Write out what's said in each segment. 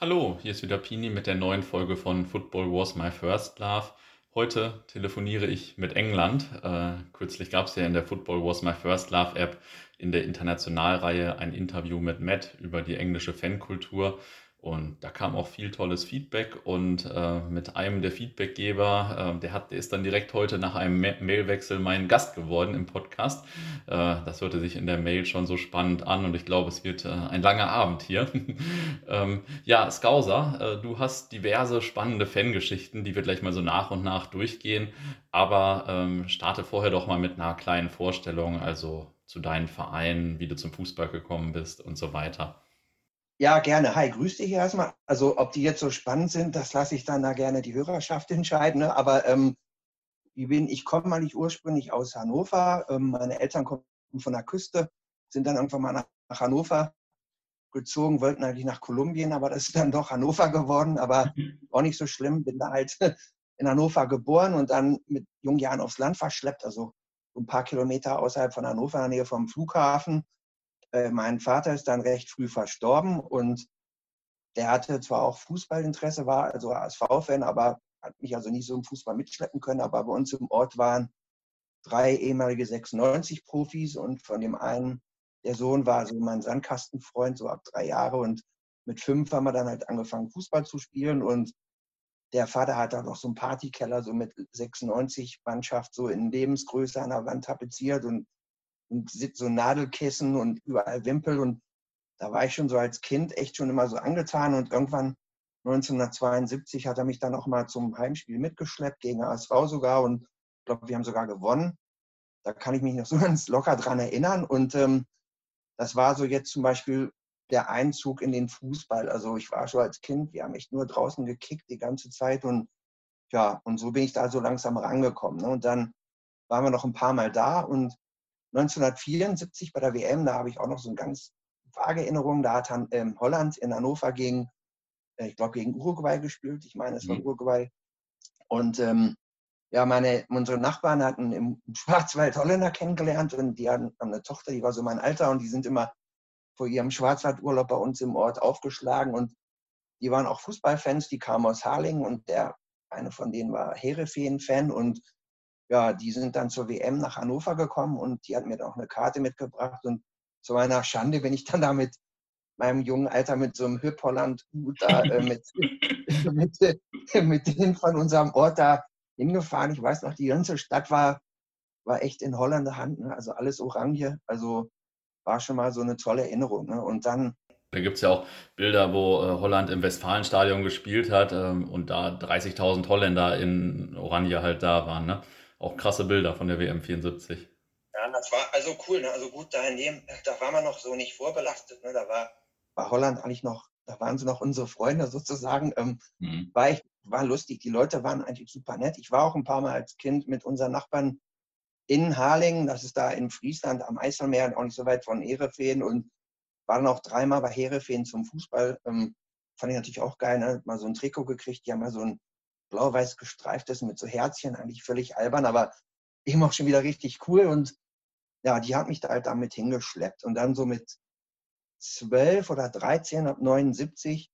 Hallo, hier ist wieder Pini mit der neuen Folge von Football Was My First Love. Heute telefoniere ich mit England. Äh, kürzlich gab es ja in der Football Was My First Love App in der Internationalreihe ein Interview mit Matt über die englische Fankultur. Und da kam auch viel tolles Feedback und äh, mit einem der Feedbackgeber, äh, der hat, der ist dann direkt heute nach einem Ma Mailwechsel mein Gast geworden im Podcast. Äh, das hörte sich in der Mail schon so spannend an und ich glaube, es wird äh, ein langer Abend hier. ähm, ja, Skauser, äh, du hast diverse spannende Fangeschichten, die wir gleich mal so nach und nach durchgehen. Aber ähm, starte vorher doch mal mit einer kleinen Vorstellung, also zu deinen Vereinen, wie du zum Fußball gekommen bist und so weiter. Ja, gerne. Hi, grüß dich erstmal. Also, ob die jetzt so spannend sind, das lasse ich dann da gerne die Hörerschaft entscheiden. Ne? Aber ähm, wie bin ich komme mal nicht ursprünglich aus Hannover. Ähm, meine Eltern kommen von der Küste, sind dann irgendwann mal nach, nach Hannover gezogen, wollten eigentlich nach Kolumbien, aber das ist dann doch Hannover geworden. Aber auch nicht so schlimm. Bin da halt in Hannover geboren und dann mit jungen Jahren aufs Land verschleppt, also ein paar Kilometer außerhalb von Hannover, in der Nähe vom Flughafen äh, mein Vater ist dann recht früh verstorben und der hatte zwar auch Fußballinteresse, war also ASV-Fan, aber hat mich also nicht so im Fußball mitschleppen können. Aber bei uns im Ort waren drei ehemalige 96-Profis und von dem einen, der Sohn war so mein Sandkastenfreund, so ab drei Jahre. Und mit fünf haben wir dann halt angefangen, Fußball zu spielen. Und der Vater hat dann noch so einen Partykeller, so mit 96 Mannschaft, so in Lebensgröße an der Wand tapeziert. Und und so Nadelkissen und überall Wimpel. Und da war ich schon so als Kind echt schon immer so angetan. Und irgendwann 1972 hat er mich dann auch mal zum Heimspiel mitgeschleppt, gegen ASV sogar. Und ich glaube, wir haben sogar gewonnen. Da kann ich mich noch so ganz locker dran erinnern. Und ähm, das war so jetzt zum Beispiel der Einzug in den Fußball. Also ich war schon als Kind, wir haben echt nur draußen gekickt die ganze Zeit. Und ja, und so bin ich da so langsam rangekommen. Ne? Und dann waren wir noch ein paar Mal da und 1974 bei der WM, da habe ich auch noch so eine ganz vage Erinnerung, da hat ähm, Holland in Hannover gegen, äh, ich glaube, gegen Uruguay gespielt. Ich meine, es war mhm. Uruguay. Und ähm, ja, meine, unsere Nachbarn hatten im Schwarzwald Holländer kennengelernt und die hatten eine Tochter, die war so mein Alter und die sind immer vor ihrem Schwarzwaldurlaub bei uns im Ort aufgeschlagen und die waren auch Fußballfans, die kamen aus Harlingen und der eine von denen war Herefeen-Fan und ja, die sind dann zur WM nach Hannover gekommen und die hat mir auch eine Karte mitgebracht. Und zu meiner Schande bin ich dann da mit meinem jungen Alter mit so einem Hüpp-Holland-Hut da äh, mit, mit, mit denen von unserem Ort da hingefahren. Ich weiß noch, die ganze Stadt war, war echt in Holländer Hand, ne? also alles Orange. Also war schon mal so eine tolle Erinnerung. Ne? Und dann da gibt es ja auch Bilder, wo äh, Holland im Westfalenstadion gespielt hat ähm, und da 30.000 Holländer in Oranje halt da waren. Ne? Auch krasse Bilder von der WM 74. Ja, das war also cool. Ne? Also gut, da, in dem, da war man noch so nicht vorbelastet. Ne? Da war, war Holland eigentlich noch, da waren sie noch unsere Freunde sozusagen. Ähm, mhm. war, ich, war lustig. Die Leute waren eigentlich super nett. Ich war auch ein paar Mal als Kind mit unseren Nachbarn in Harlingen. Das ist da in Friesland am Eiselmeer, auch nicht so weit von Herefeen. Und war dann auch dreimal bei Herefeen zum Fußball. Ähm, fand ich natürlich auch geil. Ne? Mal so ein Trikot gekriegt. Die haben mal so ein blau-weiß gestreift ist mit so Herzchen, eigentlich völlig albern, aber eben auch schon wieder richtig cool. Und ja, die hat mich da halt damit hingeschleppt. Und dann so mit zwölf oder dreizehn, ab 79,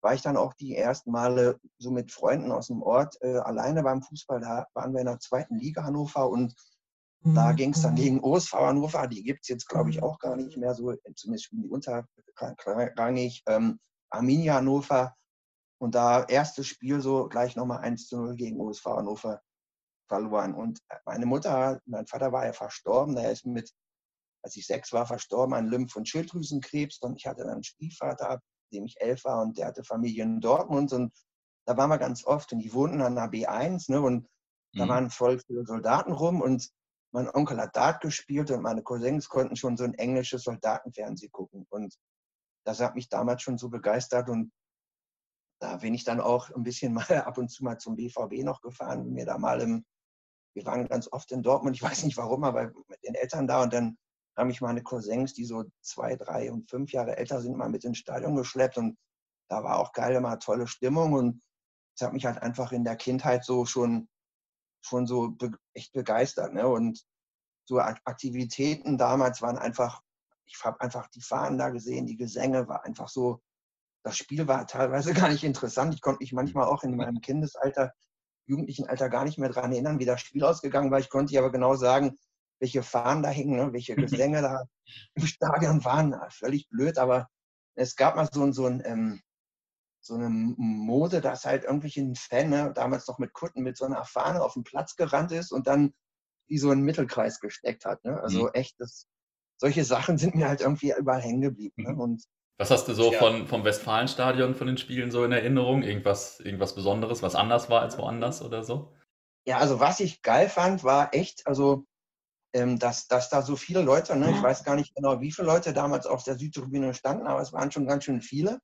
war ich dann auch die ersten Male so mit Freunden aus dem Ort äh, alleine beim Fußball. Da waren wir in der zweiten Liga Hannover und da mhm. ging es dann gegen OSV Hannover. Die gibt es jetzt, glaube ich, auch gar nicht mehr so, zumindest spielen die unterrangig. Ähm, Arminia Hannover und da erstes Spiel so gleich nochmal 1 zu 0 gegen USV Hannover verloren. Und meine Mutter, mein Vater war ja verstorben, der ist mit, als ich sechs war, verstorben an Lymph- und Schilddrüsenkrebs. Und ich hatte dann einen Stiefvater, dem ich elf war, und der hatte Familie in Dortmund. Und da waren wir ganz oft und die wohnten an der B1, ne? Und da mhm. waren voll viele Soldaten rum und mein Onkel hat Dart gespielt und meine Cousins konnten schon so ein englisches Soldatenfernsehen gucken. Und das hat mich damals schon so begeistert und da bin ich dann auch ein bisschen mal ab und zu mal zum BVB noch gefahren, mir da mal im, wir waren ganz oft in Dortmund, ich weiß nicht warum, aber mit den Eltern da und dann haben mich meine Cousins, die so zwei, drei und fünf Jahre älter sind, mal mit ins Stadion geschleppt und da war auch geil, immer tolle Stimmung und es hat mich halt einfach in der Kindheit so schon, schon so be echt begeistert. Ne? Und so Aktivitäten damals waren einfach, ich habe einfach die Fahnen da gesehen, die Gesänge war einfach so, das Spiel war teilweise gar nicht interessant. Ich konnte mich manchmal auch in meinem Kindesalter, jugendlichen Alter gar nicht mehr daran erinnern, wie das Spiel ausgegangen war. Ich konnte aber genau sagen, welche Fahnen da hingen, ne? welche Gesänge da im Stadion waren. Völlig blöd, aber es gab mal so, so, ein, ähm, so eine Mode, dass halt irgendwelche Fan, ne, damals noch mit Kutten, mit so einer Fahne auf den Platz gerannt ist und dann wie so einen Mittelkreis gesteckt hat. Ne? Also mhm. echt, das, solche Sachen sind mir halt irgendwie überall hängen geblieben. Ne? Mhm. Und was hast du so ja. von, vom Westfalenstadion, von den Spielen so in Erinnerung? Irgendwas, irgendwas Besonderes, was anders war als woanders oder so? Ja, also was ich geil fand, war echt, also ähm, dass, dass da so viele Leute, ne, ich weiß gar nicht genau, wie viele Leute damals auf der Südtribüne standen, aber es waren schon ganz schön viele.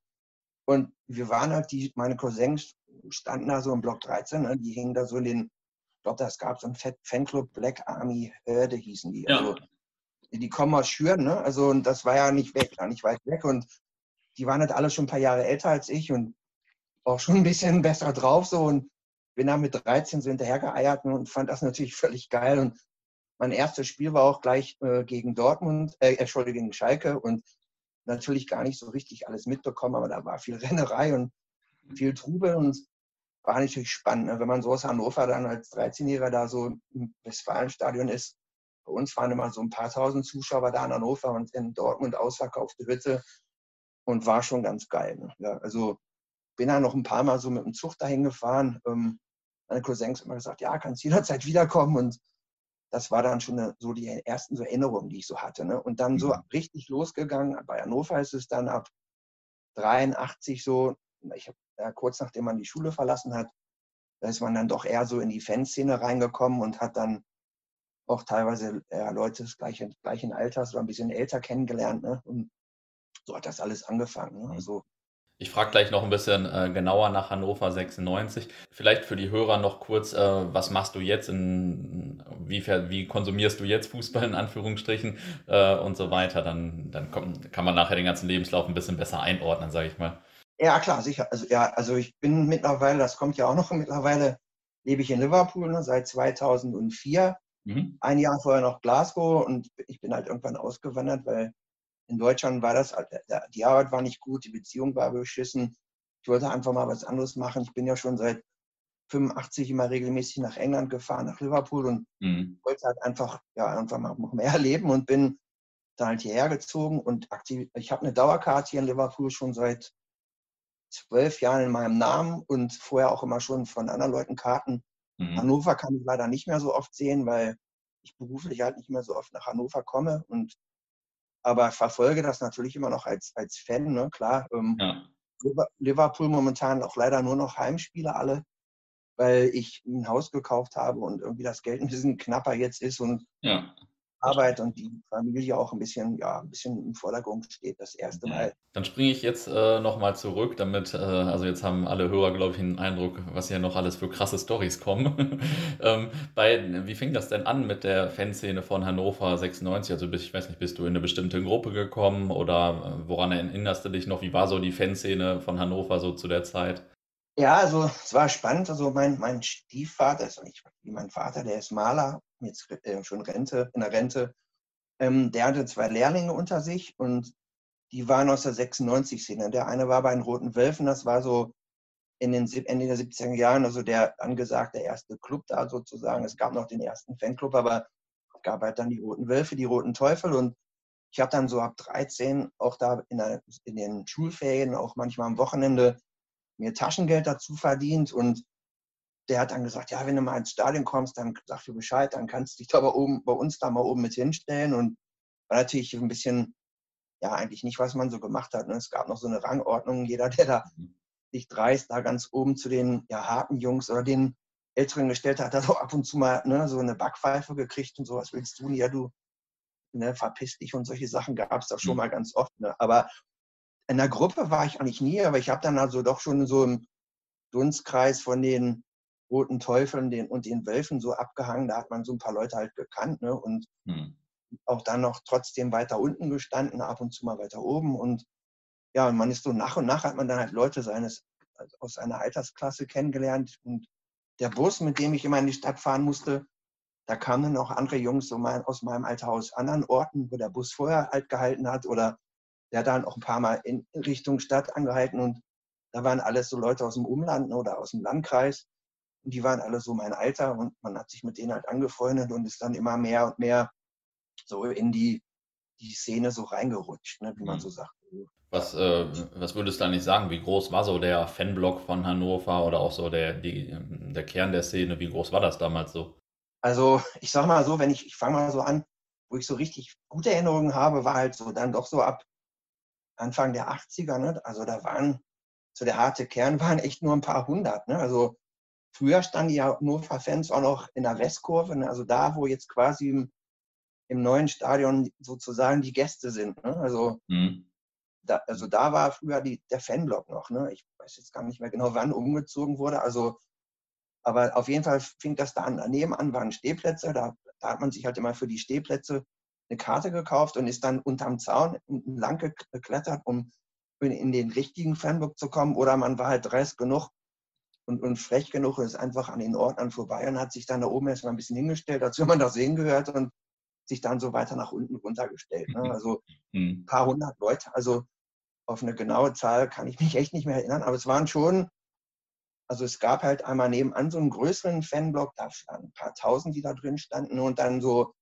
Und wir waren halt, die, meine Cousins standen da so im Block 13, ne, die hingen da so in den, ich glaube, das gab so einen Fanclub Black Army Hörde hießen die. Ja. Also, die kommen aus Schüren, ne? Also, und das war ja nicht weg, nicht weit weg. Und die waren halt alle schon ein paar Jahre älter als ich und auch schon ein bisschen besser drauf so. Und bin da mit 13 so hinterhergeeiert und fand das natürlich völlig geil. Und mein erstes Spiel war auch gleich äh, gegen Dortmund, äh, Entschuldigung, gegen Schalke und natürlich gar nicht so richtig alles mitbekommen, aber da war viel Rennerei und viel Trubel und war natürlich spannend, ne? wenn man so aus Hannover dann als 13-Jähriger da so im Westfalenstadion ist. Bei uns waren immer so ein paar tausend Zuschauer da in Hannover und in Dortmund ausverkaufte Hütte und war schon ganz geil. Ne? Ja, also bin da noch ein paar Mal so mit dem Zug dahin gefahren. Ähm, meine Cousins immer gesagt, ja, kannst jederzeit wiederkommen und das war dann schon so die ersten so Erinnerungen, die ich so hatte. Ne? Und dann so mhm. richtig losgegangen. Bei Hannover ist es dann ab 83 so, ich hab, ja, kurz nachdem man die Schule verlassen hat, da ist man dann doch eher so in die Fanszene reingekommen und hat dann auch teilweise ja, Leute des gleichen, gleichen Alters oder ein bisschen älter kennengelernt. Ne? Und so hat das alles angefangen. Ne? Also ich frage gleich noch ein bisschen äh, genauer nach Hannover 96. Vielleicht für die Hörer noch kurz, äh, was machst du jetzt? In, wie, wie konsumierst du jetzt Fußball in Anführungsstrichen äh, und so weiter? Dann, dann kommt, kann man nachher den ganzen Lebenslauf ein bisschen besser einordnen, sage ich mal. Ja, klar, sicher. Also, ja, also ich bin mittlerweile, das kommt ja auch noch mittlerweile, lebe ich in Liverpool ne, seit 2004. Mhm. Ein Jahr vorher noch Glasgow und ich bin halt irgendwann ausgewandert, weil in Deutschland war das, äh, die Arbeit war nicht gut, die Beziehung war beschissen. Ich wollte einfach mal was anderes machen. Ich bin ja schon seit 85 immer regelmäßig nach England gefahren, nach Liverpool und mhm. wollte halt einfach, ja, einfach mal noch mehr erleben und bin dann halt hierher gezogen und aktiv, ich habe eine Dauerkarte hier in Liverpool schon seit zwölf Jahren in meinem Namen und vorher auch immer schon von anderen Leuten Karten. Mhm. Hannover kann ich leider nicht mehr so oft sehen, weil ich beruflich halt nicht mehr so oft nach Hannover komme und aber verfolge das natürlich immer noch als, als Fan, ne? klar. Ähm, ja. Liverpool momentan auch leider nur noch Heimspiele alle, weil ich ein Haus gekauft habe und irgendwie das Geld ein bisschen knapper jetzt ist und ja. Arbeit und die Familie auch ein bisschen, ja, ein bisschen im Vordergrund steht, das erste Mal. Dann springe ich jetzt äh, nochmal zurück, damit, äh, also jetzt haben alle Hörer, glaube ich, einen Eindruck, was hier noch alles für krasse Stories kommen. ähm, bei, wie fing das denn an mit der Fanszene von Hannover 96? Also ich weiß nicht, bist du in eine bestimmte Gruppe gekommen oder äh, woran erinnerst du dich noch? Wie war so die Fanszene von Hannover so zu der Zeit? Ja, also es war spannend. Also mein, mein Stiefvater, ist nicht wie mein Vater, der ist Maler, jetzt äh, schon Rente, in der Rente. Ähm, der hatte zwei Lehrlinge unter sich und die waren aus der 96-Szene. Der eine war bei den Roten Wölfen, das war so in den Ende der 70er Jahren, also der angesagte erste Club da sozusagen. Es gab noch den ersten Fanclub, aber es gab halt dann die Roten Wölfe, die Roten Teufel und ich habe dann so ab 13 auch da in, der, in den Schulferien, auch manchmal am Wochenende, mir Taschengeld dazu verdient und der hat dann gesagt, ja, wenn du mal ins Stadion kommst, dann sag dir Bescheid, dann kannst du dich da bei, oben, bei uns da mal oben mit hinstellen und war natürlich ein bisschen, ja, eigentlich nicht, was man so gemacht hat. Ne? Es gab noch so eine Rangordnung, jeder, der da mhm. sich dreist, da ganz oben zu den ja, harten Jungs oder den Älteren gestellt hat, hat auch ab und zu mal ne, so eine Backpfeife gekriegt und so, was willst du? Ja, du ne, verpiss dich und solche Sachen gab es da schon mhm. mal ganz oft. Ne? Aber in der Gruppe war ich eigentlich nie, aber ich habe dann also doch schon so im Dunstkreis von den roten Teufeln den, und den Wölfen so abgehangen. Da hat man so ein paar Leute halt gekannt ne? und hm. auch dann noch trotzdem weiter unten gestanden, ab und zu mal weiter oben. Und ja, man ist so nach und nach hat man dann halt Leute seines, also aus einer Altersklasse kennengelernt. Und der Bus, mit dem ich immer in die Stadt fahren musste, da kamen dann auch andere Jungs so mal aus meinem Alter aus anderen Orten, wo der Bus vorher halt gehalten hat oder der hat dann auch ein paar Mal in Richtung Stadt angehalten und da waren alles so Leute aus dem Umland oder aus dem Landkreis. Und die waren alle so mein Alter und man hat sich mit denen halt angefreundet und ist dann immer mehr und mehr so in die, die Szene so reingerutscht, ne, wie man mhm. so sagt. Was, äh, was würdest du da nicht sagen? Wie groß war so der Fanblock von Hannover oder auch so der, die, der Kern der Szene? Wie groß war das damals so? Also ich sag mal so, wenn ich, ich fange mal so an, wo ich so richtig gute Erinnerungen habe, war halt so dann doch so ab Anfang der 80er. Ne? Also da waren, so der harte Kern waren echt nur ein paar hundert. Ne? Also früher standen die Hannover-Fans auch noch in der Westkurve, ne? also da, wo jetzt quasi im, im, neuen Stadion sozusagen die Gäste sind. Ne? Also mhm da, also da war früher die, der Fanblock noch. Ne? Ich weiß jetzt gar nicht mehr genau, wann umgezogen wurde. Also, aber auf jeden Fall fing das da an. Nebenan waren Stehplätze. Da, da hat man sich halt immer für die Stehplätze eine Karte gekauft und ist dann unterm Zaun lang geklettert, um in, in den richtigen Fanblock zu kommen. Oder man war halt dreist genug und, und frech genug ist einfach an den Ordnern vorbei und hat sich dann da oben erstmal ein bisschen hingestellt, als wenn man das sehen gehört und sich dann so weiter nach unten runtergestellt. Ne? Also ein mhm. paar hundert Leute. Also auf eine genaue Zahl kann ich mich echt nicht mehr erinnern, aber es waren schon, also es gab halt einmal nebenan so einen größeren Fanblock, da waren ein paar tausend, die da drin standen und dann so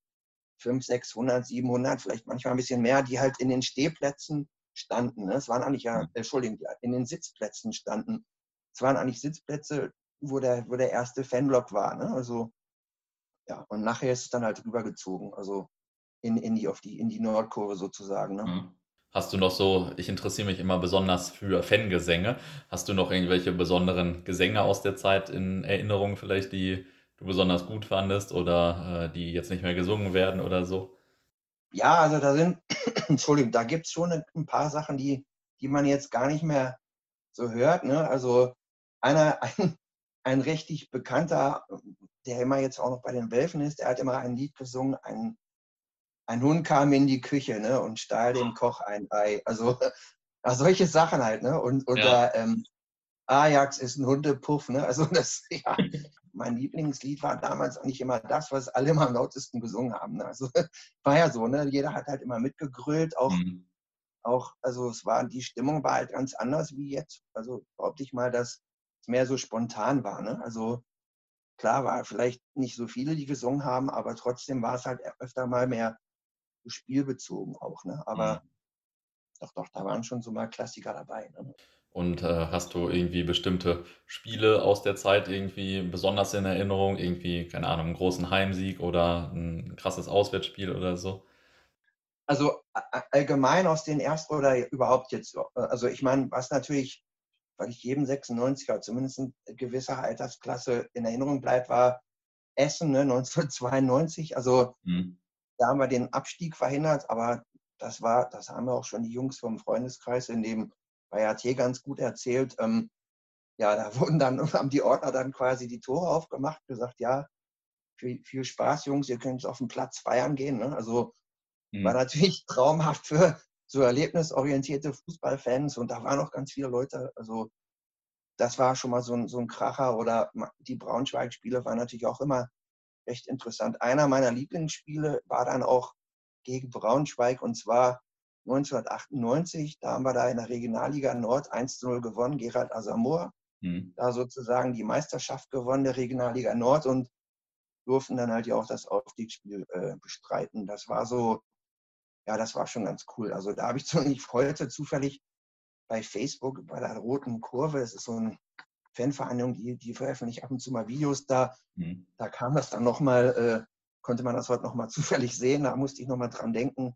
500, 600, 700, vielleicht manchmal ein bisschen mehr, die halt in den Stehplätzen standen. Ne? Es waren eigentlich ja, Entschuldigung, in den Sitzplätzen standen. Es waren eigentlich Sitzplätze, wo der, wo der erste Fanblock war. Ne? Also, ja, und nachher ist es dann halt rübergezogen, also in, in, die, auf die, in die Nordkurve sozusagen. Ne? Mhm. Hast du noch so, ich interessiere mich immer besonders für Fangesänge. Hast du noch irgendwelche besonderen Gesänge aus der Zeit in Erinnerung vielleicht, die du besonders gut fandest oder äh, die jetzt nicht mehr gesungen werden oder so? Ja, also da sind, Entschuldigung, da gibt es schon ein paar Sachen, die, die man jetzt gar nicht mehr so hört. Ne? Also einer, ein, ein richtig bekannter, der immer jetzt auch noch bei den Wölfen ist, der hat immer ein Lied gesungen, ein ein Hund kam in die Küche ne, und stahl dem Koch ein Ei. Also ja, solche Sachen halt. Ne? Und, oder ja. ähm, Ajax ist ein Hundepuff. Ne? Also das, ja, mein Lieblingslied war damals eigentlich immer das, was alle immer am lautesten gesungen haben. Ne? Also war ja so, ne? jeder hat halt immer mitgegrölt, auch, mhm. auch, also es war, die Stimmung war halt ganz anders wie jetzt. Also behaupte ich mal, dass mehr so spontan war. Ne? Also klar war vielleicht nicht so viele, die gesungen haben, aber trotzdem war es halt öfter mal mehr spielbezogen auch. Ne? Aber mhm. doch, doch, da waren schon so mal Klassiker dabei. Ne? Und äh, hast du irgendwie bestimmte Spiele aus der Zeit irgendwie besonders in Erinnerung? Irgendwie, keine Ahnung, einen großen Heimsieg oder ein krasses Auswärtsspiel oder so? Also allgemein aus den ersten oder überhaupt jetzt, äh, also ich meine, was natürlich, weil ich jedem 96er, zumindest in gewisser Altersklasse in Erinnerung bleibt, war Essen ne, 1992. Also mhm. Da haben wir den Abstieg verhindert, aber das war, das haben wir auch schon die Jungs vom Freundeskreis in dem bei AT ganz gut erzählt. Ähm, ja, da wurden dann, haben die Ordner dann quasi die Tore aufgemacht, gesagt, ja, viel, viel Spaß, Jungs, ihr könnt auf den Platz feiern gehen. Ne? Also mhm. war natürlich traumhaft für so erlebnisorientierte Fußballfans und da waren auch ganz viele Leute. Also das war schon mal so ein, so ein Kracher oder die Braunschweig-Spiele waren natürlich auch immer recht interessant. Einer meiner Lieblingsspiele war dann auch gegen Braunschweig und zwar 1998. Da haben wir da in der Regionalliga Nord 1 0 gewonnen, Gerald Asamoah. Mhm. Da sozusagen die Meisterschaft gewonnen der Regionalliga Nord und durften dann halt ja auch das Aufstiegsspiel äh, bestreiten. Das war so, ja, das war schon ganz cool. Also da habe ich heute zufällig bei Facebook bei der Roten Kurve, es ist so ein Fanvereinigung, die, die veröffentlicht ab und zu mal Videos da. Mhm. Da kam das dann nochmal, äh, konnte man das heute nochmal zufällig sehen. Da musste ich nochmal dran denken.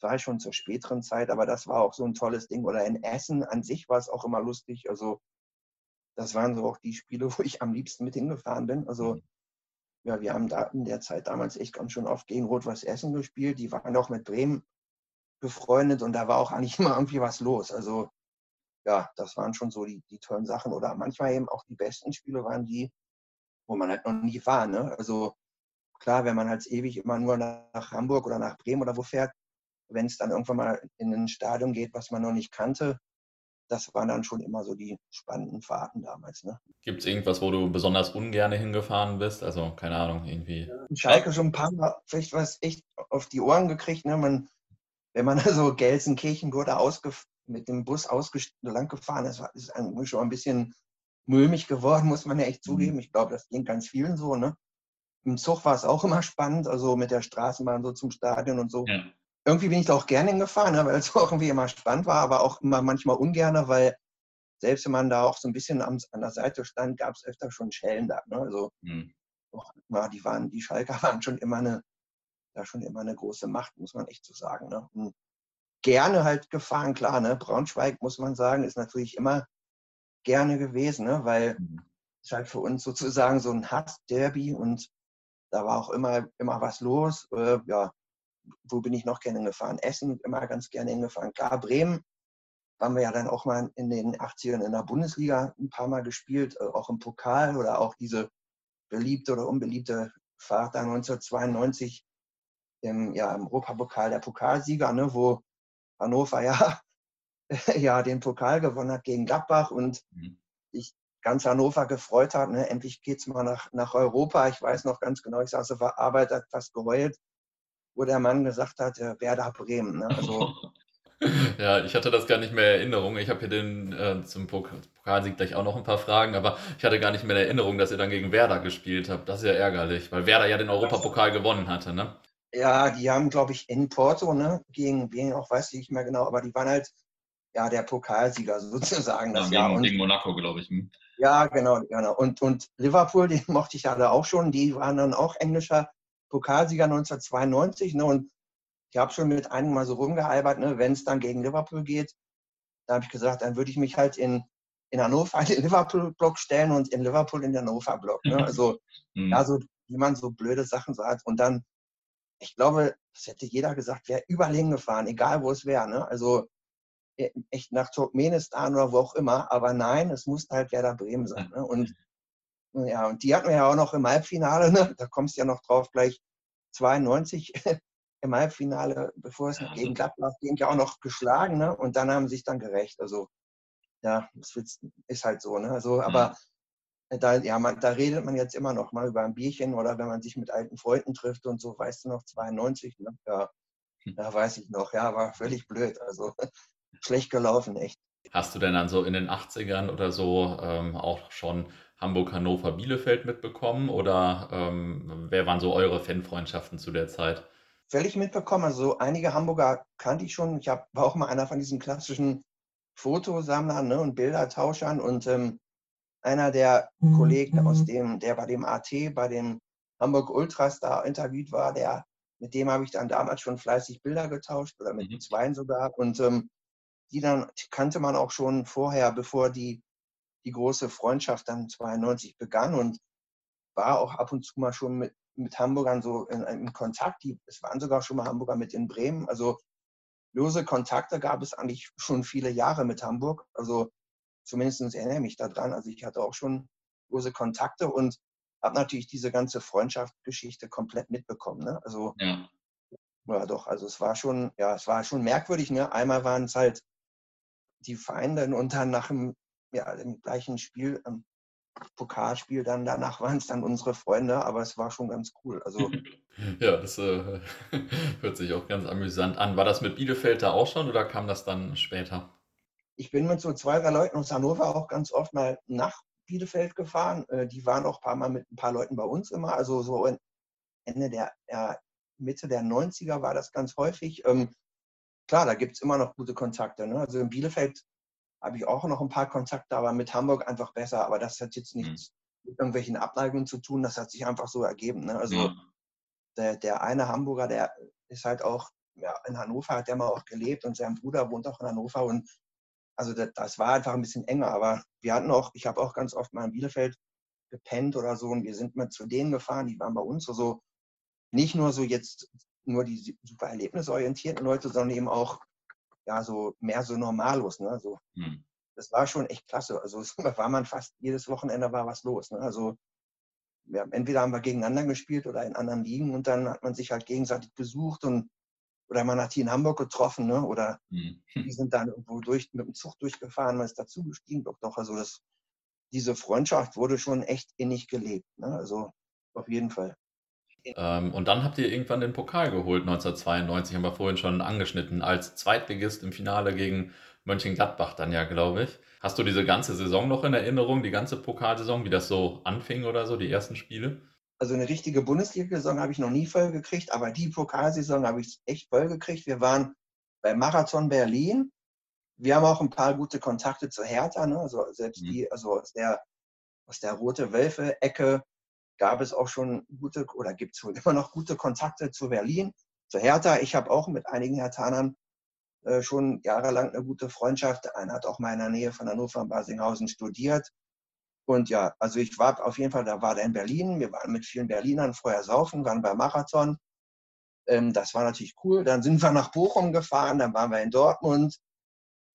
Das war schon zur späteren Zeit, aber das war auch so ein tolles Ding. Oder in Essen an sich war es auch immer lustig. Also das waren so auch die Spiele, wo ich am liebsten mit hingefahren bin. Also mhm. Ja, wir haben da in der Zeit damals echt ganz schön oft gegen Rot-Weiß Essen gespielt. Die waren auch mit Bremen befreundet und da war auch eigentlich immer irgendwie was los. Also ja, das waren schon so die, die tollen Sachen. Oder manchmal eben auch die besten Spiele waren die, wo man halt noch nie war. Ne? Also klar, wenn man halt ewig immer nur nach Hamburg oder nach Bremen oder wo fährt, wenn es dann irgendwann mal in ein Stadion geht, was man noch nicht kannte, das waren dann schon immer so die spannenden Fahrten damals. Ne? Gibt es irgendwas, wo du besonders ungern hingefahren bist? Also, keine Ahnung, irgendwie. In Schalke schon ein paar Mal vielleicht was echt auf die Ohren gekriegt. Ne? Man wenn man also Gelsenkirchen wurde mit dem Bus lang gefahren ist, ist es schon ein bisschen mulmig geworden, muss man ja echt mhm. zugeben. Ich glaube, das ging ganz vielen so. Ne? Im Zug war es auch immer spannend, also mit der Straßenbahn so zum Stadion und so. Ja. Irgendwie bin ich da auch gerne hingefahren, weil es auch irgendwie immer spannend war, aber auch immer manchmal ungerne, weil selbst wenn man da auch so ein bisschen an, an der Seite stand, gab es öfter schon Schellen da. Ne? Also mhm. ja, die waren, die Schalker waren schon immer eine, da schon immer eine große Macht, muss man echt so sagen. Ne? Und gerne halt gefahren, klar, ne? Braunschweig, muss man sagen, ist natürlich immer gerne gewesen, ne? weil mhm. es halt für uns sozusagen so ein Hass-Derby und da war auch immer, immer was los. Äh, ja, wo bin ich noch gerne hingefahren? Essen, immer ganz gerne hingefahren. Klar, Bremen waren wir ja dann auch mal in den 80ern in der Bundesliga ein paar Mal gespielt, äh, auch im Pokal oder auch diese beliebte oder unbeliebte Fahrt da 1992 im, ja, im Europapokal der Pokalsieger, ne, wo Hannover ja, ja den Pokal gewonnen hat gegen Gladbach und mhm. ich ganz Hannover gefreut hat. Ne? Endlich geht es mal nach, nach Europa. Ich weiß noch ganz genau, ich saß auf der Arbeit, hat fast geheult, wo der Mann gesagt hat, äh, Werder Bremen. Ne? Also, ja, ich hatte das gar nicht mehr in Erinnerung. Ich habe hier den äh, zum Pokalsieg gleich auch noch ein paar Fragen, aber ich hatte gar nicht mehr in Erinnerung, dass ihr dann gegen Werder gespielt habt. Das ist ja ärgerlich, weil Werder ja den Europapokal gewonnen hatte, ne? Ja, die haben, glaube ich, in Porto, ne, gegen wen auch, weiß ich nicht mehr genau, aber die waren halt ja der Pokalsieger sozusagen das ja, Jahr. Gegen, gegen Monaco, glaube ich. Hm. Ja, genau, genau. Und, und Liverpool, den mochte ich alle auch schon, die waren dann auch englischer Pokalsieger 1992. Ne, und ich habe schon mit einem mal so rumgehalbert, ne, wenn es dann gegen Liverpool geht, da habe ich gesagt, dann würde ich mich halt in, in Hannover in den Liverpool-Block stellen und in Liverpool in den Hannover-Block. Ne? Also, mhm. ja, so, wie man so blöde Sachen sagt. Und dann ich glaube, das hätte jeder gesagt, wäre überall hingefahren, egal wo es wäre. Ne? Also e, echt nach Turkmenistan oder wo auch immer. Aber nein, es musste halt Werder Bremen sein. Ne? Und ja, und die hatten wir ja auch noch im Halbfinale. Ne? Da kommst du ja noch drauf, gleich 92 im Halbfinale, bevor es ja, gegen Gladbach ging, ja auch noch geschlagen. Ne? Und dann haben sie sich dann gerecht. Also ja, das ist halt so. Ne? Also, aber mhm da, ja, man, da redet man jetzt immer noch mal über ein Bierchen oder wenn man sich mit alten Freunden trifft und so, weißt du noch, 92, ne? ja, hm. ja, weiß ich noch, ja, war völlig blöd, also schlecht gelaufen, echt. Hast du denn dann so in den 80ern oder so ähm, auch schon Hamburg, Hannover, Bielefeld mitbekommen oder ähm, wer waren so eure Fanfreundschaften zu der Zeit? Völlig mitbekommen, also einige Hamburger kannte ich schon, ich hab, war auch mal einer von diesen klassischen Fotosammlern ne, und Bildertauschern und ähm, einer der mhm. Kollegen aus mhm. dem, der bei dem AT, bei dem Hamburg Ultras da interviewt war, der, mit dem habe ich dann damals schon fleißig Bilder getauscht oder mit mhm. zweien sogar. Und ähm, die dann kannte man auch schon vorher, bevor die, die große Freundschaft dann 92 begann und war auch ab und zu mal schon mit, mit Hamburgern so in, in Kontakt. Die, es waren sogar schon mal Hamburger mit in Bremen. Also lose Kontakte gab es eigentlich schon viele Jahre mit Hamburg. Also Zumindest erinnere ich mich daran. Also ich hatte auch schon große Kontakte und habe natürlich diese ganze Freundschaftsgeschichte komplett mitbekommen. Ne? Also ja. ja. doch, also es war schon, ja, es war schon merkwürdig. Ne? Einmal waren es halt die Feinde und dann nach dem, ja, dem gleichen Spiel, ähm, Pokalspiel, dann danach waren es dann unsere Freunde, aber es war schon ganz cool. Also ja, das äh, hört sich auch ganz amüsant an. War das mit Bielefeld da auch schon oder kam das dann später? ich bin mit so zwei, drei Leuten aus Hannover auch ganz oft mal nach Bielefeld gefahren. Äh, die waren auch ein paar Mal mit ein paar Leuten bei uns immer. Also so Ende der, der Mitte der 90er war das ganz häufig. Ähm, klar, da gibt es immer noch gute Kontakte. Ne? Also in Bielefeld habe ich auch noch ein paar Kontakte, aber mit Hamburg einfach besser. Aber das hat jetzt nichts mhm. mit irgendwelchen Abneigungen zu tun. Das hat sich einfach so ergeben. Ne? Also ja. der, der eine Hamburger, der ist halt auch ja, in Hannover, hat der mal auch gelebt und sein Bruder wohnt auch in Hannover und also das, das, war einfach ein bisschen enger, aber wir hatten auch, ich habe auch ganz oft mal in Bielefeld gepennt oder so und wir sind mal zu denen gefahren, die waren bei uns so, so nicht nur so jetzt nur die super erlebnisorientierten Leute, sondern eben auch ja so mehr so normallos, ne? So, hm. Das war schon echt klasse. Also es war man fast jedes Wochenende war was los. Ne? Also ja, entweder haben wir gegeneinander gespielt oder in anderen Ligen und dann hat man sich halt gegenseitig besucht und oder man hat die in Hamburg getroffen, ne? oder mhm. die sind dann irgendwo durch, mit dem Zug durchgefahren, man ist dazu gestiegen. Doch, doch, also das, diese Freundschaft wurde schon echt innig gelebt. Ne? Also auf jeden Fall. Ähm, und dann habt ihr irgendwann den Pokal geholt, 1992, haben wir vorhin schon angeschnitten, als Zweitligist im Finale gegen Mönchengladbach dann ja, glaube ich. Hast du diese ganze Saison noch in Erinnerung, die ganze Pokalsaison, wie das so anfing oder so, die ersten Spiele? Also eine richtige Bundesliga-Saison habe ich noch nie voll gekriegt, aber die Pokalsaison habe ich echt voll gekriegt. Wir waren beim Marathon Berlin. Wir haben auch ein paar gute Kontakte zu Hertha, ne? also selbst mhm. die, also aus der, aus der Rote Wölfe-Ecke gab es auch schon gute oder gibt es wohl immer noch gute Kontakte zu Berlin, zu Hertha. Ich habe auch mit einigen Herthanern äh, schon jahrelang eine gute Freundschaft. Einer hat auch mal in der Nähe von Hannover und Basinghausen studiert. Und ja, also ich war auf jeden Fall, da war der in Berlin. Wir waren mit vielen Berlinern vorher saufen, waren beim Marathon. Ähm, das war natürlich cool. Dann sind wir nach Bochum gefahren, dann waren wir in Dortmund.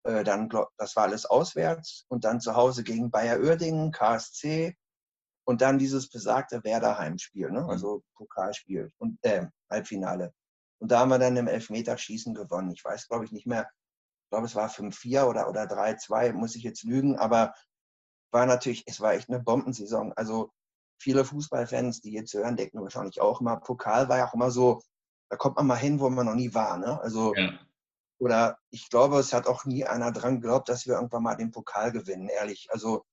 Äh, dann, das war alles auswärts. Und dann zu Hause gegen Bayer Oerdingen, KSC. Und dann dieses besagte Werder-Heimspiel, ne? Mhm. also Pokalspiel und äh, Halbfinale. Und da haben wir dann im Elfmeterschießen gewonnen. Ich weiß, glaube ich, nicht mehr. Ich glaube, es war 5-4 oder, oder 3-2, muss ich jetzt lügen. Aber war natürlich, es war echt eine Bombensaison. Also viele Fußballfans, die jetzt hören, denken wahrscheinlich auch immer, Pokal war ja auch immer so, da kommt man mal hin, wo man noch nie war. Ne? Also, ja. oder ich glaube, es hat auch nie einer dran geglaubt, dass wir irgendwann mal den Pokal gewinnen, ehrlich. Also,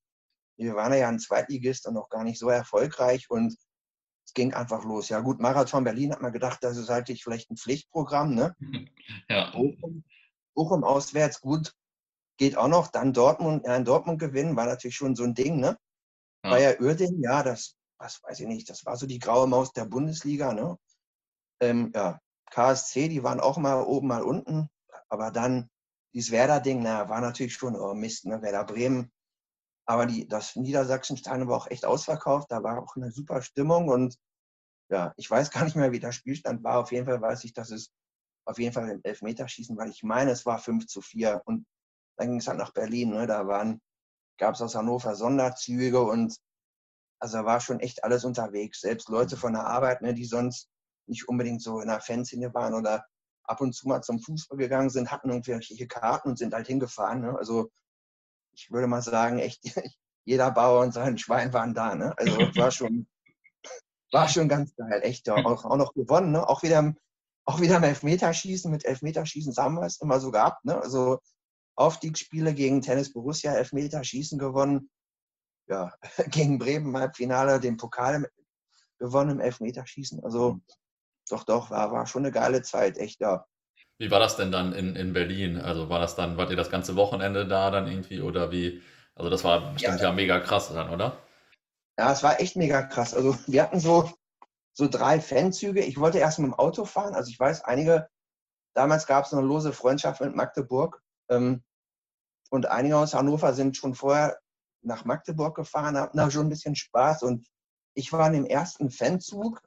wir waren ja ein Zweitligist und noch gar nicht so erfolgreich und es ging einfach los. Ja gut, Marathon Berlin hat man gedacht, das ist halt vielleicht ein Pflichtprogramm. Ne? Ja. Bochum, Bochum auswärts, gut, geht auch noch. Dann Dortmund, ja, in Dortmund gewinnen, war natürlich schon so ein Ding. Ne? Ja. Bayer Uerdingen, ja, das, was weiß ich nicht, das war so die graue Maus der Bundesliga. Ne? Ähm, ja, KSC, die waren auch mal oben, mal unten. Aber dann dieses Werder-Ding, na, war natürlich schon, oh Mist, ne? Werder Bremen aber die, das Niedersachsenstein war auch echt ausverkauft. Da war auch eine super Stimmung. Und ja, ich weiß gar nicht mehr, wie der Spielstand war. Auf jeden Fall weiß ich, dass es auf jeden Fall im Elfmeterschießen, weil ich meine, es war 5 zu 4. Und dann ging es halt nach Berlin. Ne? Da gab es aus Hannover Sonderzüge und also da war schon echt alles unterwegs. Selbst Leute von der Arbeit, ne, die sonst nicht unbedingt so in der Fanszene waren oder ab und zu mal zum Fußball gegangen sind, hatten irgendwelche Karten und sind halt hingefahren. Ne? Also ich würde mal sagen, echt jeder Bauer und sein Schwein waren da. Ne? Also war schon, war schon ganz geil, echt. Auch, auch noch gewonnen, ne? auch wieder auch wieder im Elfmeterschießen. Mit Elfmeterschießen haben wir es immer so gehabt. Ne? Also Aufstiegsspiele gegen Tennis Borussia, Elfmeterschießen gewonnen. Ja, gegen Bremen im Halbfinale den Pokal gewonnen im Elfmeterschießen. Also doch, doch, war, war schon eine geile Zeit, echt, ja. Wie war das denn dann in, in Berlin? Also war das dann, wart ihr das ganze Wochenende da dann irgendwie oder wie? Also das war bestimmt ja, ja mega krass dann, oder? Ja, es war echt mega krass. Also wir hatten so, so drei Fanzüge. Ich wollte erst mit dem Auto fahren. Also ich weiß, einige, damals gab es eine lose Freundschaft mit Magdeburg. Ähm, und einige aus Hannover sind schon vorher nach Magdeburg gefahren, hatten da schon ein bisschen Spaß. Und ich war in dem ersten Fanzug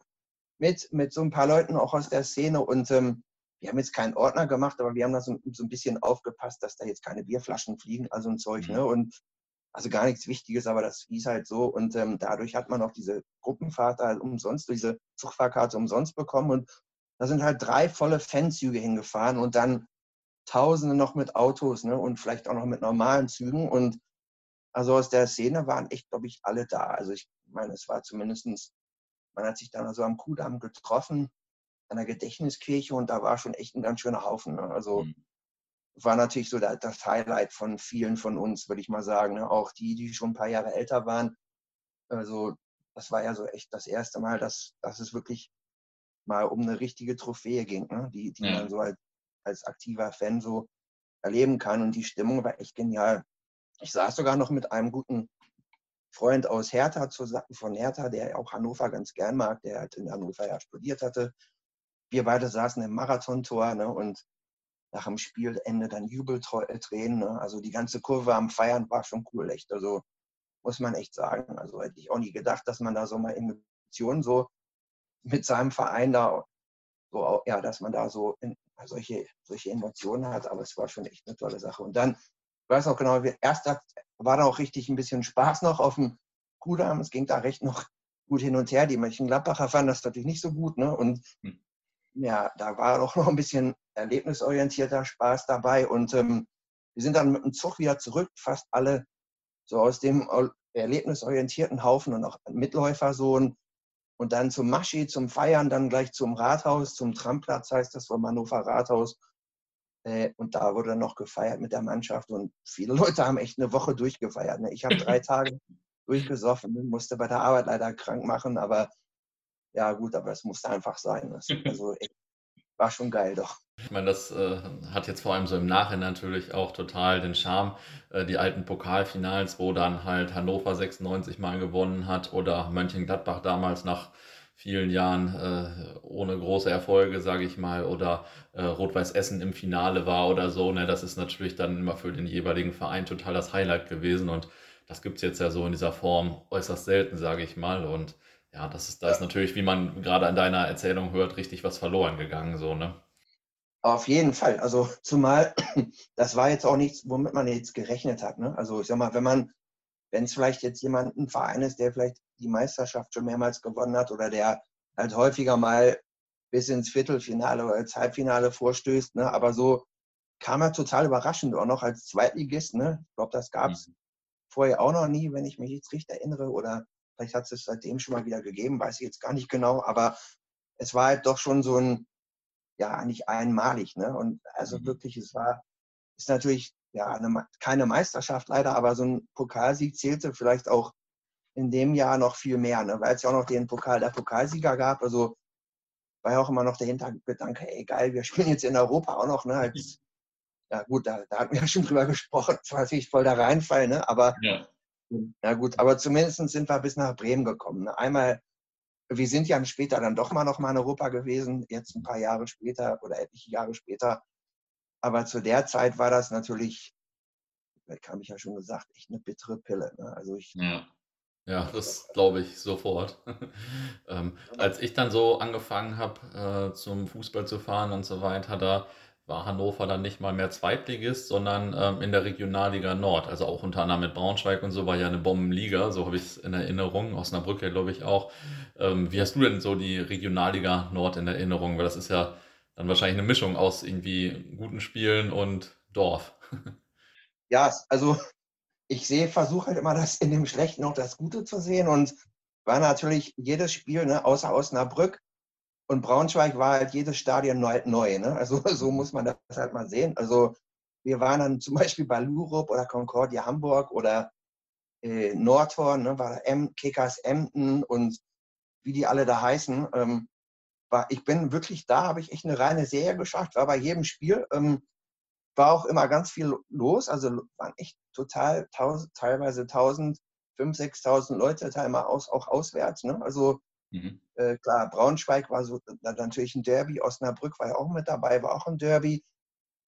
mit, mit so ein paar Leuten auch aus der Szene und ähm, wir haben jetzt keinen Ordner gemacht, aber wir haben da so, so, ein bisschen aufgepasst, dass da jetzt keine Bierflaschen fliegen, also ein Zeug. Mhm. Ne? Und also gar nichts Wichtiges, aber das hieß halt so. Und ähm, dadurch hat man auch diese Gruppenfahrt halt umsonst, diese Zugfahrkarte umsonst bekommen. Und da sind halt drei volle Fanzüge hingefahren und dann Tausende noch mit Autos ne? und vielleicht auch noch mit normalen Zügen. Und also aus der Szene waren echt, glaube ich, alle da. Also ich meine, es war zumindestens man hat sich dann also am Kudamm getroffen der Gedächtniskirche und da war schon echt ein ganz schöner Haufen. Ne? Also mhm. war natürlich so das Highlight von vielen von uns, würde ich mal sagen. Ne? Auch die, die schon ein paar Jahre älter waren. Also das war ja so echt das erste Mal, dass, dass es wirklich mal um eine richtige Trophäe ging, ne? die, die ja. man so als, als aktiver Fan so erleben kann. Und die Stimmung war echt genial. Ich saß sogar noch mit einem guten Freund aus Hertha von Hertha, der auch Hannover ganz gern mag, der halt in Hannover ja studiert hatte wir beide saßen im Marathontor ne, und nach dem Spielende dann Jubeltränen. Ne? Also die ganze Kurve am Feiern war schon cool, echt. Also muss man echt sagen. Also hätte ich auch nie gedacht, dass man da so mal Emotionen so mit seinem Verein da, so, ja, dass man da so in, solche, solche Emotionen hat. Aber es war schon echt eine tolle Sache. Und dann, ich weiß auch genau, erst war da auch richtig ein bisschen Spaß noch auf dem Kudamm. Es ging da recht noch gut hin und her. Die Mönchengladbacher fanden das natürlich nicht so gut. Ne? Und hm ja, da war auch noch ein bisschen erlebnisorientierter Spaß dabei. Und ähm, wir sind dann mit dem Zug wieder zurück, fast alle so aus dem erlebnisorientierten Haufen und auch Mitläufer so. Und dann zum Maschi, zum Feiern, dann gleich zum Rathaus, zum Tramplatz heißt das vom Hannover Rathaus. Äh, und da wurde noch gefeiert mit der Mannschaft und viele Leute haben echt eine Woche durchgefeiert. Ne? Ich habe drei Tage durchgesoffen, musste bei der Arbeit leider krank machen, aber ja gut, aber es musste einfach sein. Das, also war schon geil doch. Ich meine, das äh, hat jetzt vor allem so im Nachhinein natürlich auch total den Charme. Äh, die alten Pokalfinals, wo dann halt Hannover 96 mal gewonnen hat oder Mönchengladbach damals nach vielen Jahren äh, ohne große Erfolge, sage ich mal, oder äh, Rot-Weiß Essen im Finale war oder so. Ne, das ist natürlich dann immer für den jeweiligen Verein total das Highlight gewesen und das gibt es jetzt ja so in dieser Form äußerst selten, sage ich mal. Und ja, das ist, da ist natürlich, wie man gerade an deiner Erzählung hört, richtig was verloren gegangen, so, ne? Auf jeden Fall. Also zumal, das war jetzt auch nichts, womit man jetzt gerechnet hat. Ne? Also ich sag mal, wenn man, wenn es vielleicht jetzt jemand ein Verein ist, der vielleicht die Meisterschaft schon mehrmals gewonnen hat oder der halt häufiger mal bis ins Viertelfinale oder ins Halbfinale vorstößt, ne? aber so kam er total überraschend, auch noch als Zweitligist. Ne? Ich glaube, das gab es mhm. vorher auch noch nie, wenn ich mich jetzt richtig erinnere. Oder vielleicht hat es seitdem schon mal wieder gegeben, weiß ich jetzt gar nicht genau. Aber es war halt doch schon so ein, ja nicht einmalig. Ne? Und also mhm. wirklich, es war, ist natürlich ja eine, keine Meisterschaft leider, aber so ein Pokalsieg zählte vielleicht auch in dem Jahr noch viel mehr, ne? weil es ja auch noch den Pokal der Pokalsieger gab. Also war ja auch immer noch der Hintergedanke, ey geil, wir spielen jetzt in Europa auch noch. Ne? Als, ja gut, da, da hatten wir ja schon drüber gesprochen, das war natürlich voll der Reinfall, ne? aber ja. Ja gut, aber zumindest sind wir bis nach Bremen gekommen. Ne? Einmal wir sind ja später dann doch mal noch mal in Europa gewesen, jetzt ein paar Jahre später oder etliche Jahre später. Aber zu der Zeit war das natürlich, das habe ich ja schon gesagt, echt eine bittere Pille. Ne? Also ich, ja. ja das glaube ich sofort. ähm, als ich dann so angefangen habe, äh, zum Fußball zu fahren und so weiter, da war Hannover dann nicht mal mehr Zweitligist, sondern ähm, in der Regionalliga Nord. Also auch unter anderem mit Braunschweig und so war ja eine Bombenliga, so habe ich es in Erinnerung. Osnabrück glaube ich, auch. Ähm, wie hast du denn so die Regionalliga Nord in Erinnerung? Weil das ist ja dann wahrscheinlich eine Mischung aus irgendwie guten Spielen und Dorf. Ja, also ich sehe, versuche halt immer das in dem Schlechten auch das Gute zu sehen und war natürlich jedes Spiel, ne, außer Osnabrück, und Braunschweig war halt jedes Stadion neu. neu ne? Also so muss man das halt mal sehen. Also wir waren dann zum Beispiel bei Lurup oder Concordia Hamburg oder äh, Nordhorn, ne, war M, Kickers Emden und wie die alle da heißen. Ähm, war, ich bin wirklich da, habe ich echt eine reine Serie geschafft, war bei jedem Spiel. Ähm, war auch immer ganz viel los, also waren echt total tausend, teilweise 1000, 5.000, 6.000 Leute, teilweise aus, auch auswärts. Ne? Also Mhm. Äh, klar, Braunschweig war so natürlich ein Derby, Osnabrück war ja auch mit dabei, war auch ein Derby.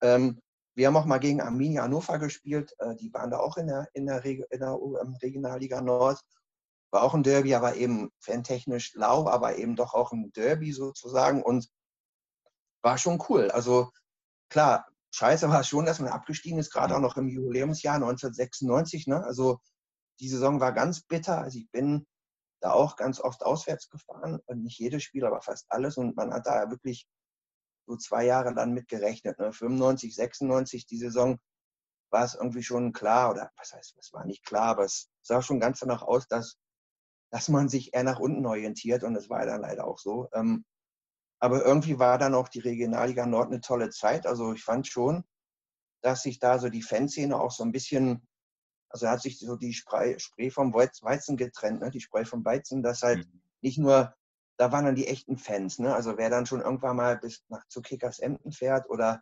Ähm, wir haben auch mal gegen Arminia Hannover gespielt, äh, die waren da auch in der, in der, Reg in der ähm, Regionalliga Nord. War auch ein Derby, aber eben fantechnisch lau, aber eben doch auch ein Derby sozusagen und war schon cool. Also klar, scheiße war es schon, dass man abgestiegen ist, gerade auch noch im Jubiläumsjahr 1996. Ne? Also die Saison war ganz bitter. Also ich bin da auch ganz oft auswärts gefahren. Nicht jedes Spiel, aber fast alles. Und man hat da wirklich so zwei Jahre dann mit gerechnet. Ne? 95, 96, die Saison war es irgendwie schon klar, oder was heißt, es war nicht klar, aber es sah schon ganz danach aus, dass, dass man sich eher nach unten orientiert und das war dann leider auch so. Ähm, aber irgendwie war dann auch die Regionalliga Nord eine tolle Zeit. Also ich fand schon, dass sich da so die Fanszene auch so ein bisschen also hat sich so die Spree vom Weizen getrennt, ne? die Spreu vom Weizen, dass halt mhm. nicht nur, da waren dann die echten Fans, ne? also wer dann schon irgendwann mal bis nach zu Kickers Emden fährt oder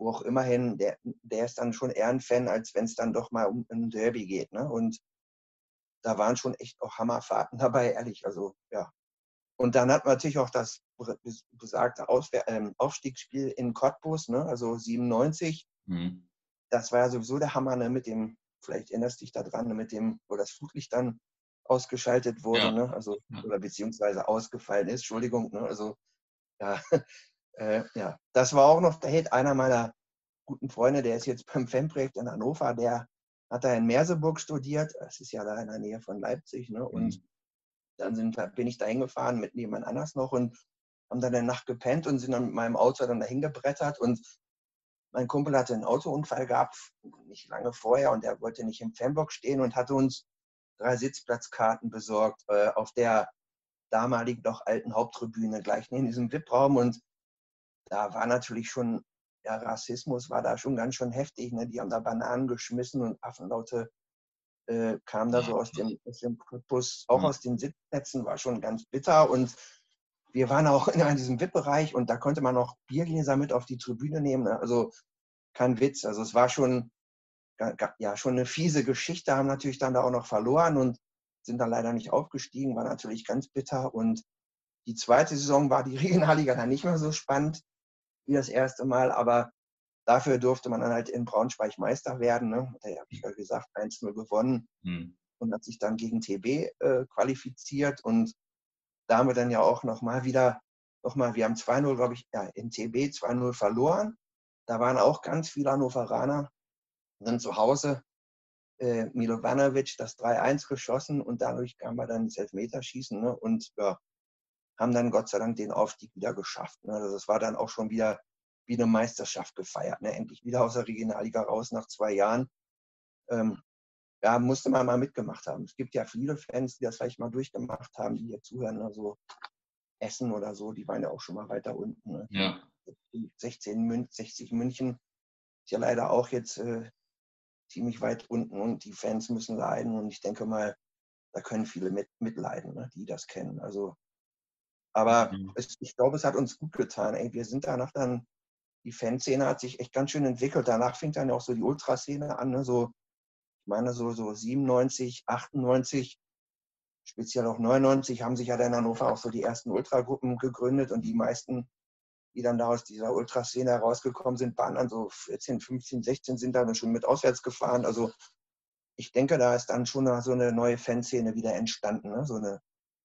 wo auch immerhin, der, der ist dann schon eher ein Fan, als wenn es dann doch mal um ein Derby geht. Ne? Und da waren schon echt auch Hammerfahrten dabei, ehrlich. Also ja. Und dann hat man natürlich auch das besagte Auswehr ähm, Aufstiegsspiel in Cottbus, ne? also 97. Mhm. Das war ja sowieso der Hammer ne? mit dem vielleicht erinnerst du dich daran, mit dem, wo das Flutlicht dann ausgeschaltet wurde, ja. ne? also oder beziehungsweise ausgefallen ist, Entschuldigung, ne? also ja, äh, ja, das war auch noch der Hit einer meiner guten Freunde, der ist jetzt beim FEM-Projekt in Hannover, der hat da in Merseburg studiert, das ist ja da in der Nähe von Leipzig, ne? und mhm. dann sind, bin ich da hingefahren mit jemand anders noch und haben dann eine Nacht gepennt und sind dann mit meinem Auto dann dahin gebrettert und mein Kumpel hatte einen Autounfall gehabt, nicht lange vorher, und er wollte nicht im Fanbox stehen und hatte uns drei Sitzplatzkarten besorgt äh, auf der damaligen doch alten Haupttribüne, gleich neben diesem VIP-Raum. Und da war natürlich schon, der Rassismus war da schon ganz schön heftig. Ne? Die haben da Bananen geschmissen und Affenlaute äh, kamen da so aus dem, aus dem Bus, auch aus den Sitzplätzen, war schon ganz bitter. Und wir waren auch in diesem VIP-Bereich und da konnte man auch Biergläser mit auf die Tribüne nehmen. Ne? Also kein Witz. Also es war schon, ja, schon eine fiese Geschichte, haben natürlich dann da auch noch verloren und sind dann leider nicht aufgestiegen, war natürlich ganz bitter. Und die zweite Saison war die Regionalliga dann nicht mehr so spannend wie das erste Mal, aber dafür durfte man dann halt in Braunschweig Meister werden. Ne? Da habe ich ja gesagt, 1-0 gewonnen hm. und hat sich dann gegen TB äh, qualifiziert und damit dann ja auch nochmal wieder, nochmal, wir haben 2-0, glaube ich, ja, in TB 2-0 verloren. Da waren auch ganz viele Hannoveraner, sind zu Hause äh, Milovanovic das 3-1 geschossen und dadurch kam wir dann ins Elfmeterschießen ne? und ja, haben dann Gott sei Dank den Aufstieg wieder geschafft. Ne? Also das war dann auch schon wieder wie eine Meisterschaft gefeiert. Ne? Endlich wieder aus der Regionalliga raus nach zwei Jahren. Ähm, ja, musste man mal mitgemacht haben. Es gibt ja viele Fans, die das vielleicht mal durchgemacht haben, die hier zuhören, also Essen oder so, die waren ja auch schon mal weiter unten. Ne? Ja. 16 Mün 60 München ist ja leider auch jetzt äh, ziemlich weit unten und die Fans müssen leiden und ich denke mal, da können viele mit, mitleiden, ne, die das kennen. Also, aber mhm. es, ich glaube, es hat uns gut getan. Ey, wir sind danach dann, die Fanszene hat sich echt ganz schön entwickelt. Danach fing dann ja auch so die Ultraszene an, ne, so, ich meine, so, so 97, 98, speziell auch 99 haben sich ja dann in Hannover auch so die ersten Ultragruppen gegründet und die meisten die dann da aus dieser Ultraszene herausgekommen sind, waren dann so 14, 15, 16, sind dann schon mit auswärts gefahren. Also ich denke, da ist dann schon so eine neue Fanszene wieder entstanden, ne? so eine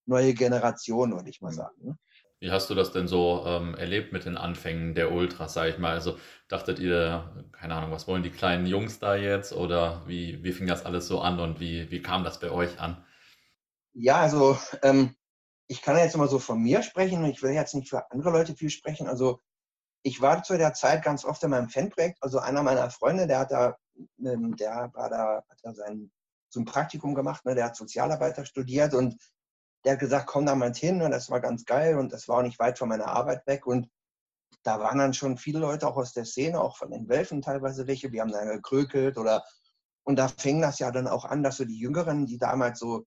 neue Generation, würde ich mal mhm. sagen. Ne? Wie hast du das denn so ähm, erlebt mit den Anfängen der Ultras, sag ich mal? Also dachtet ihr, keine Ahnung, was wollen die kleinen Jungs da jetzt? Oder wie, wie fing das alles so an und wie, wie kam das bei euch an? Ja, also ähm, ich kann jetzt immer so von mir sprechen und ich will jetzt nicht für andere Leute viel sprechen. Also ich war zu der Zeit ganz oft in meinem Fanprojekt. Also einer meiner Freunde, der hat da, ähm, der war da, hat da sein, so ein Praktikum gemacht, ne? der hat Sozialarbeiter studiert und der hat gesagt, komm da mal hin und das war ganz geil und das war auch nicht weit von meiner Arbeit weg und da waren dann schon viele Leute auch aus der Szene, auch von den Wölfen teilweise welche, die haben dann gekrökelt oder und da fing das ja dann auch an, dass so die Jüngeren, die damals so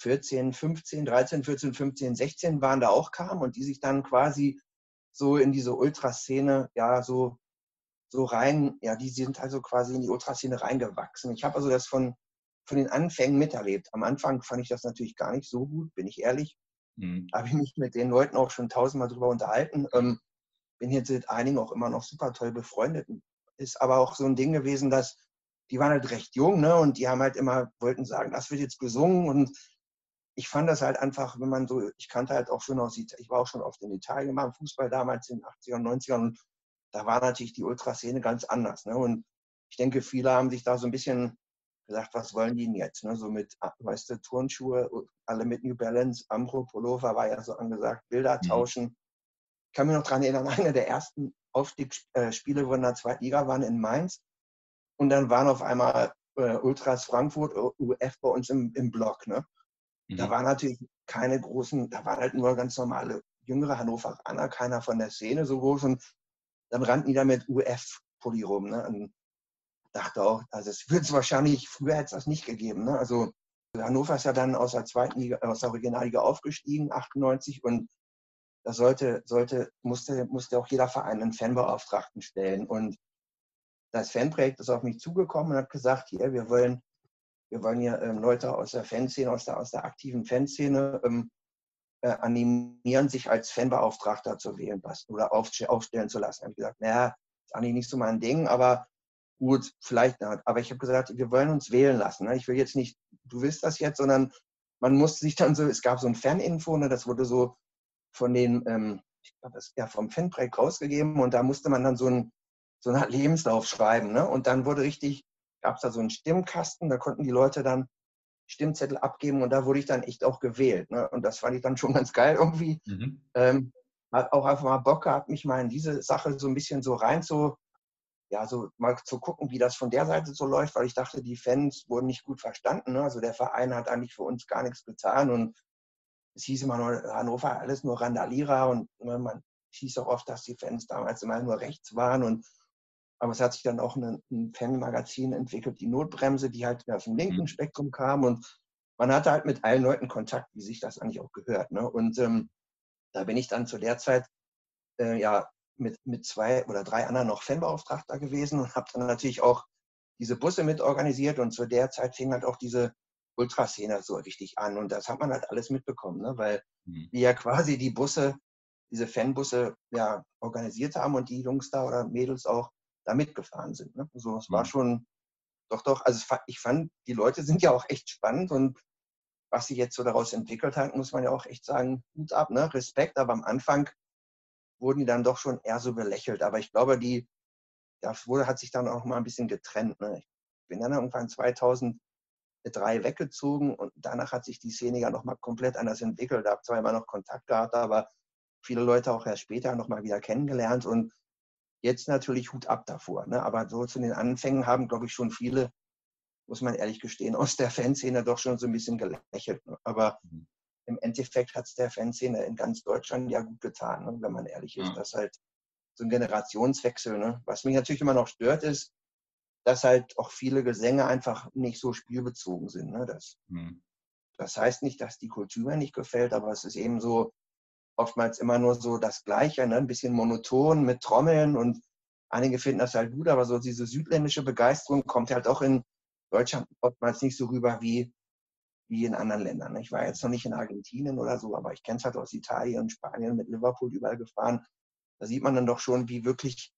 14, 15, 13, 14, 15, 16 waren, da auch kamen und die sich dann quasi so in diese Ultraszene, ja, so, so rein, ja, die sind also quasi in die Ultraszene reingewachsen. Ich habe also das von, von den Anfängen miterlebt. Am Anfang fand ich das natürlich gar nicht so gut, bin ich ehrlich. Mhm. Habe ich mich mit den Leuten auch schon tausendmal drüber unterhalten. Ähm, bin jetzt mit einigen auch immer noch super toll befreundet. Ist aber auch so ein Ding gewesen, dass die waren halt recht jung, ne? Und die haben halt immer, wollten sagen, das wird jetzt gesungen und ich fand das halt einfach, wenn man so, ich kannte halt auch schon aus, ich war auch schon oft in Italien beim Fußball damals in den 80ern, 90ern und da war natürlich die Ultraszene ganz anders. Ne? Und ich denke, viele haben sich da so ein bisschen gesagt, was wollen die denn jetzt? Ne? So mit, ah, weißt du, Turnschuhe, alle mit New Balance, Ambro, Pullover war ja so angesagt, Bilder mhm. tauschen. Ich kann mich noch daran erinnern, einer der ersten Aufstiegsspiele, wo in der zweiten Liga waren in Mainz. Und dann waren auf einmal äh, Ultras Frankfurt, UF bei uns im, im Block. Ne? Mhm. Da waren natürlich keine großen, da waren halt nur ganz normale jüngere Hannoveraner, keiner von der Szene so groß und dann rannten die da mit UF-Pulli rum. Ne? Und dachte auch, also es wird es wahrscheinlich, früher hätte es das nicht gegeben. Ne? Also Hannover ist ja dann aus der zweiten Liga, aus der Regionalliga aufgestiegen, 98 und da sollte, sollte, musste, musste auch jeder Verein einen Fanbeauftragten stellen. Und das Fanprojekt ist auf mich zugekommen und hat gesagt, hier, wir wollen wir wollen hier ähm, Leute aus der Fanszene, aus der, aus der aktiven Fanszene ähm, äh, animieren, sich als Fanbeauftragter zu wählen oder aufstellen zu lassen. Da habe ich gesagt, naja, ist eigentlich nicht so mein Ding, aber gut, vielleicht. Aber ich habe gesagt, wir wollen uns wählen lassen. Ne? Ich will jetzt nicht, du willst das jetzt, sondern man musste sich dann so, es gab so ein Faninfo, ne? das wurde so von den, ähm, ich glaube, das ja vom Fanprojekt rausgegeben und da musste man dann so ein so einen Lebenslauf schreiben. Ne? Und dann wurde richtig gab es da so einen Stimmkasten, da konnten die Leute dann Stimmzettel abgeben und da wurde ich dann echt auch gewählt. Ne? Und das fand ich dann schon ganz geil irgendwie. Mhm. Ähm, hat auch einfach mal Bock gehabt, mich mal in diese Sache so ein bisschen so rein zu, ja, so mal zu gucken, wie das von der Seite so läuft, weil ich dachte, die Fans wurden nicht gut verstanden. Ne? Also der Verein hat eigentlich für uns gar nichts getan und es hieß immer nur, Hannover alles nur Randalierer und ne, man hieß auch oft, dass die Fans damals immer nur rechts waren und aber es hat sich dann auch ein, ein Fanmagazin entwickelt, die Notbremse, die halt aus dem linken mhm. Spektrum kam und man hatte halt mit allen Leuten Kontakt, wie sich das eigentlich auch gehört. Ne? Und ähm, da bin ich dann zu der Zeit äh, ja mit, mit zwei oder drei anderen noch Fanbeauftragter gewesen und habe dann natürlich auch diese Busse mit organisiert und zu der Zeit fing halt auch diese Ultraszene so richtig an und das hat man halt alles mitbekommen, ne? weil mhm. wir ja quasi die Busse, diese Fanbusse ja organisiert haben und die Jungs da oder Mädels auch da mitgefahren sind. Ne? Also es war mhm. schon, doch, doch, also ich fand, die Leute sind ja auch echt spannend und was sich jetzt so daraus entwickelt hat, muss man ja auch echt sagen, Hut ab, ne? Respekt, aber am Anfang wurden die dann doch schon eher so belächelt. Aber ich glaube, die, das wurde, hat sich dann auch mal ein bisschen getrennt. Ne? Ich bin dann irgendwann 2003 weggezogen und danach hat sich die Szene ja nochmal komplett anders entwickelt. Da habe zwar immer noch Kontakt gehabt, aber viele Leute auch erst später nochmal wieder kennengelernt und Jetzt natürlich Hut ab davor. Ne? Aber so zu den Anfängen haben, glaube ich, schon viele, muss man ehrlich gestehen, aus der Fanszene doch schon so ein bisschen gelächelt. Ne? Aber mhm. Im Endeffekt hat es der Fanszene in ganz Deutschland ja gut getan, ne? wenn man ehrlich ist. Ja. Das halt so ein Generationswechsel. Ne? Was mich natürlich immer noch stört, ist, dass halt auch viele Gesänge einfach nicht so spielbezogen sind. Ne? Das, mhm. das heißt nicht, dass die Kultur mir nicht gefällt, aber es ist eben so, oftmals immer nur so das Gleiche, ne? ein bisschen monoton mit Trommeln und einige finden das halt gut, aber so diese südländische Begeisterung kommt halt auch in Deutschland oftmals nicht so rüber wie, wie in anderen Ländern. Ich war jetzt noch nicht in Argentinien oder so, aber ich kenne es halt aus Italien Spanien mit Liverpool überall gefahren. Da sieht man dann doch schon, wie wirklich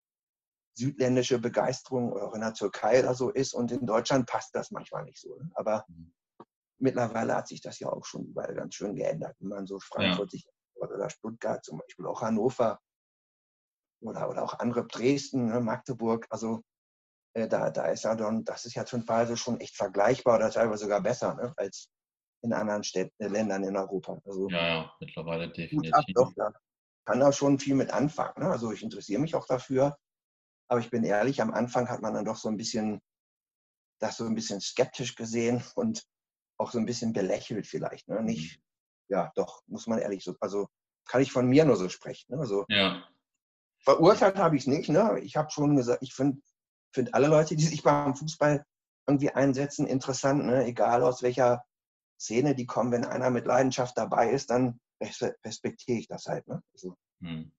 südländische Begeisterung auch in der Türkei oder so ist. Und in Deutschland passt das manchmal nicht so. Ne? Aber mhm. mittlerweile hat sich das ja auch schon überall ganz schön geändert, wenn man so Frankfurt ja. oder Stuttgart, zum Beispiel auch Hannover oder, oder auch andere Dresden, ne, Magdeburg. Also da, da ist ja dann, das ist ja zum Teil schon echt vergleichbar oder teilweise sogar besser ne, als in anderen Städten, äh, Ländern in Europa. Also, ja, ja, mittlerweile definitiv. Ab, doch, da kann da schon viel mit anfangen. Ne? Also ich interessiere mich auch dafür. Aber ich bin ehrlich, am Anfang hat man dann doch so ein bisschen das so ein bisschen skeptisch gesehen und auch so ein bisschen belächelt vielleicht. Ne? Nicht, mhm ja, doch, muss man ehrlich so, also kann ich von mir nur so sprechen. Ne? Also, ja. Verurteilt habe ich es nicht. Ne? Ich habe schon gesagt, ich finde find alle Leute, die sich beim Fußball irgendwie einsetzen, interessant, ne? egal aus welcher Szene die kommen. Wenn einer mit Leidenschaft dabei ist, dann respektiere ich das halt. Ne? Also. Hm.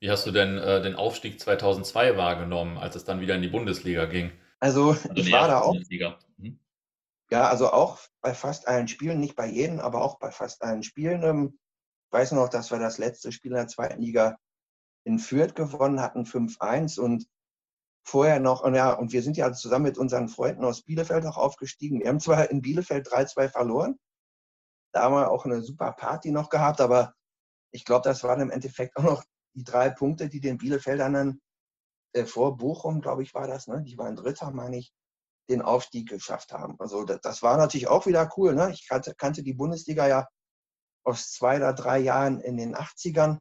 Wie hast du denn äh, den Aufstieg 2002 wahrgenommen, als es dann wieder in die Bundesliga ging? Also, also ich war da auch. Hm? Ja, also auch bei fast allen Spielen, nicht bei jedem, aber auch bei fast allen Spielen. Ähm, ich weiß noch, dass wir das letzte Spiel in der zweiten Liga in Fürth gewonnen hatten, 5-1 und vorher noch, und ja, und wir sind ja zusammen mit unseren Freunden aus Bielefeld auch aufgestiegen. Wir haben zwar in Bielefeld 3-2 verloren, da haben wir auch eine super Party noch gehabt, aber ich glaube, das waren im Endeffekt auch noch die drei Punkte, die den Bielefeldern dann äh, vor Bochum, glaube ich, war das, ne? Die waren Dritter, meine ich, den Aufstieg geschafft haben. Also das, das war natürlich auch wieder cool. Ne? Ich kannte, kannte die Bundesliga ja aus zwei oder drei Jahren in den 80ern.